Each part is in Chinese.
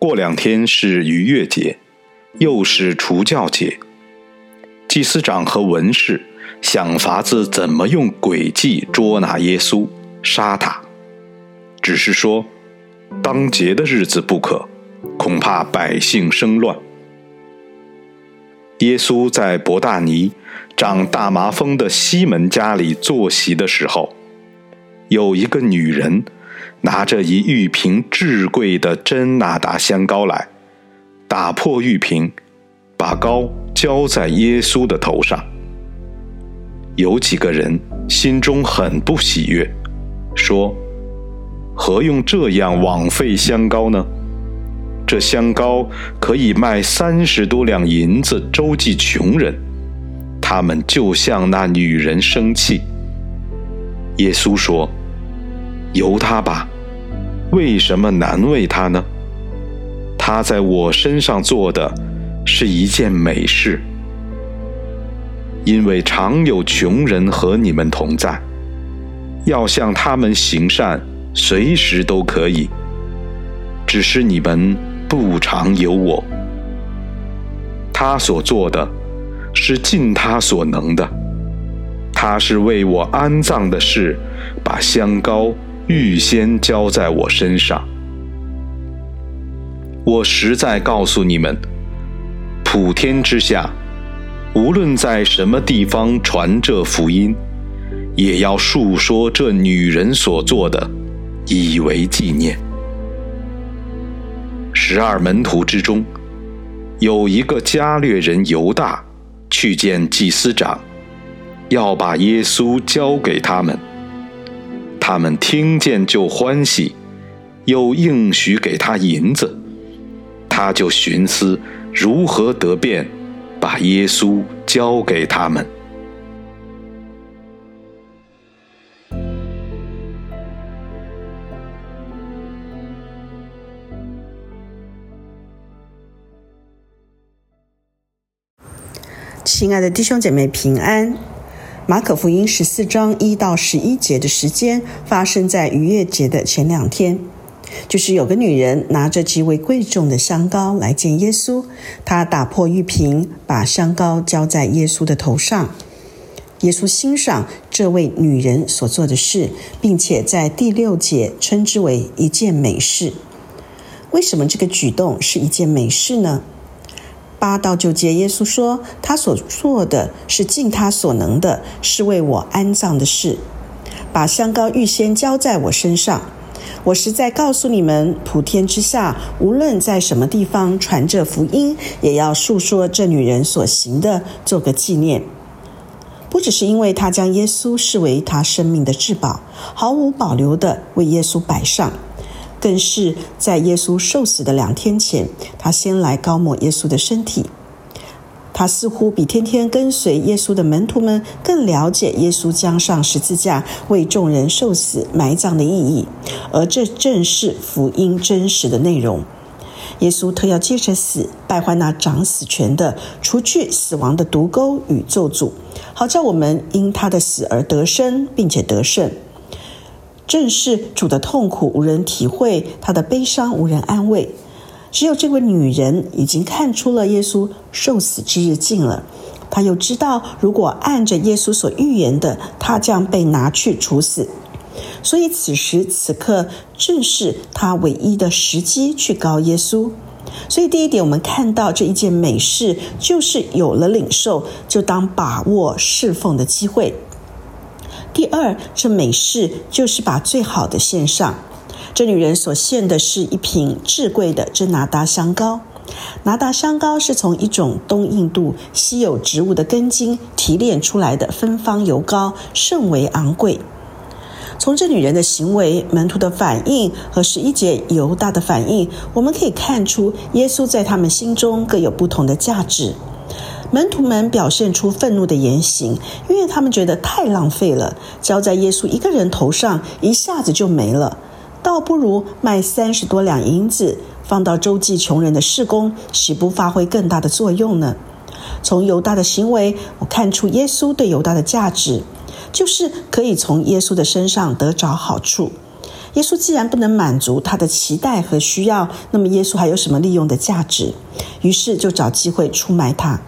过两天是逾越节，又是除教节。祭司长和文士想法子怎么用诡计捉拿耶稣，杀他。只是说，当节的日子不可，恐怕百姓生乱。耶稣在伯大尼长大麻风的西门家里坐席的时候，有一个女人拿着一玉瓶至贵的真纳达香膏来，打破玉瓶，把膏。浇在耶稣的头上。有几个人心中很不喜悦，说：“何用这样枉费香膏呢？这香膏可以卖三十多两银子周济穷人。”他们就向那女人生气。耶稣说：“由他吧，为什么难为他呢？他在我身上做的。”是一件美事，因为常有穷人和你们同在，要向他们行善，随时都可以。只是你们不常有我。他所做的，是尽他所能的。他是为我安葬的事，把香膏预先浇在我身上。我实在告诉你们。普天之下，无论在什么地方传这福音，也要述说这女人所做的，以为纪念。十二门徒之中，有一个加略人犹大，去见祭司长，要把耶稣交给他们。他们听见就欢喜，又应许给他银子，他就寻思。如何得便把耶稣交给他们？亲爱的弟兄姐妹平安。马可福音十四章一到十一节的时间发生在逾越节的前两天。就是有个女人拿着极为贵重的香膏来见耶稣，她打破玉瓶，把香膏浇在耶稣的头上。耶稣欣赏这位女人所做的事，并且在第六节称之为一件美事。为什么这个举动是一件美事呢？八到九节，耶稣说他所做的是尽他所能的，是为我安葬的事，把香膏预先浇在我身上。我实在告诉你们，普天之下，无论在什么地方传这福音，也要述说这女人所行的，做个纪念。不只是因为她将耶稣视为她生命的至宝，毫无保留的为耶稣摆上，更是在耶稣受死的两天前，他先来高抹耶稣的身体。他似乎比天天跟随耶稣的门徒们更了解耶稣将上十字架为众人受死埋葬的意义，而这正是福音真实的内容。耶稣特要接着死，败坏那掌死权的，除去死亡的毒钩与咒诅，好叫我们因他的死而得生，并且得胜。正是主的痛苦无人体会，他的悲伤无人安慰。只有这位女人已经看出了耶稣受死之日近了，她又知道，如果按着耶稣所预言的，她将被拿去处死，所以此时此刻正是她唯一的时机去告耶稣。所以第一点，我们看到这一件美事，就是有了领受，就当把握侍奉的机会。第二，这美事就是把最好的献上。这女人所献的是一瓶至贵的真拿达香膏。拿达香膏是从一种东印度稀有植物的根茎提炼出来的芬芳油膏，甚为昂贵。从这女人的行为、门徒的反应和十一节犹大的反应，我们可以看出耶稣在他们心中各有不同的价值。门徒们表现出愤怒的言行，因为他们觉得太浪费了，交在耶稣一个人头上一下子就没了，倒不如卖三十多两银子，放到周济穷人的事工，岂不发挥更大的作用呢？从犹大的行为，我看出耶稣对犹大的价值。就是可以从耶稣的身上得着好处。耶稣既然不能满足他的期待和需要，那么耶稣还有什么利用的价值？于是就找机会出卖他。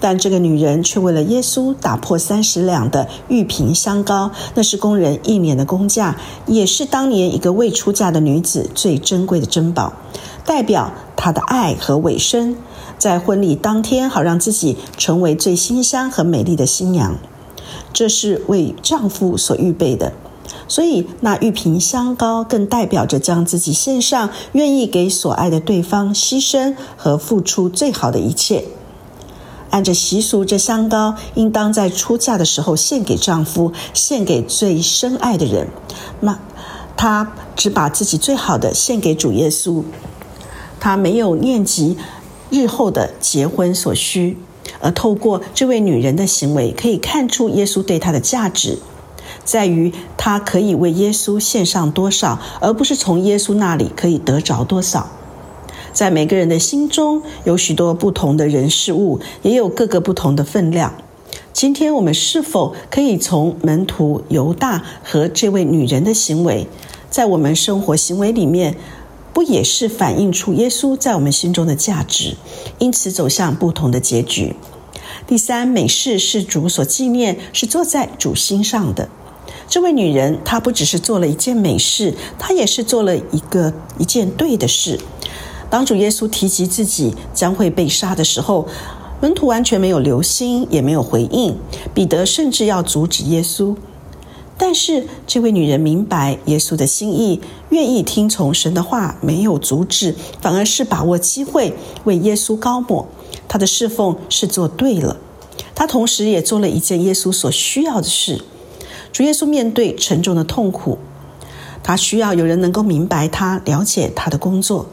但这个女人却为了耶稣打破三十两的玉瓶香膏，那是工人一年的工价，也是当年一个未出嫁的女子最珍贵的珍宝，代表她的爱和委身，在婚礼当天，好让自己成为最馨香和美丽的新娘。这是为丈夫所预备的，所以那玉瓶香膏更代表着将自己献上，愿意给所爱的对方牺牲和付出最好的一切。按着习俗，这香膏应当在出嫁的时候献给丈夫，献给最深爱的人。那她只把自己最好的献给主耶稣，她没有念及日后的结婚所需。而透过这位女人的行为，可以看出耶稣对她的价值，在于她可以为耶稣献上多少，而不是从耶稣那里可以得着多少。在每个人的心中，有许多不同的人事物，也有各个不同的分量。今天我们是否可以从门徒犹大和这位女人的行为，在我们生活行为里面？不也是反映出耶稣在我们心中的价值，因此走向不同的结局。第三，美事是主所纪念，是坐在主心上的。这位女人，她不只是做了一件美事，她也是做了一个一件对的事。当主耶稣提及自己将会被杀的时候，门徒完全没有留心，也没有回应。彼得甚至要阻止耶稣。但是这位女人明白耶稣的心意，愿意听从神的话，没有阻止，反而是把握机会为耶稣高抹。她的侍奉是做对了，她同时也做了一件耶稣所需要的事。主耶稣面对沉重的痛苦，他需要有人能够明白他、了解他的工作。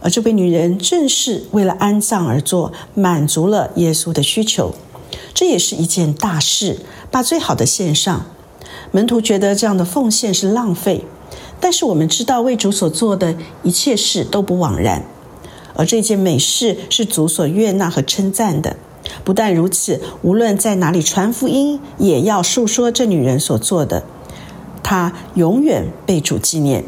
而这位女人正是为了安葬而做，满足了耶稣的需求。这也是一件大事，把最好的献上。门徒觉得这样的奉献是浪费，但是我们知道为主所做的一切事都不枉然，而这件美事是主所悦纳和称赞的。不但如此，无论在哪里传福音，也要述说这女人所做的，她永远被主纪念。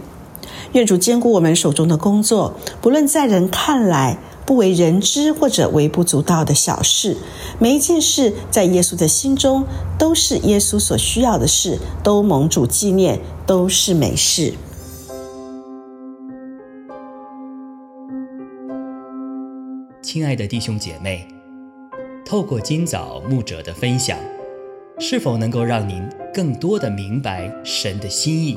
愿主兼顾我们手中的工作，不论在人看来。不为人知或者微不足道的小事，每一件事在耶稣的心中都是耶稣所需要的事，都蒙主纪念，都是美事。亲爱的弟兄姐妹，透过今早牧者的分享，是否能够让您更多的明白神的心意，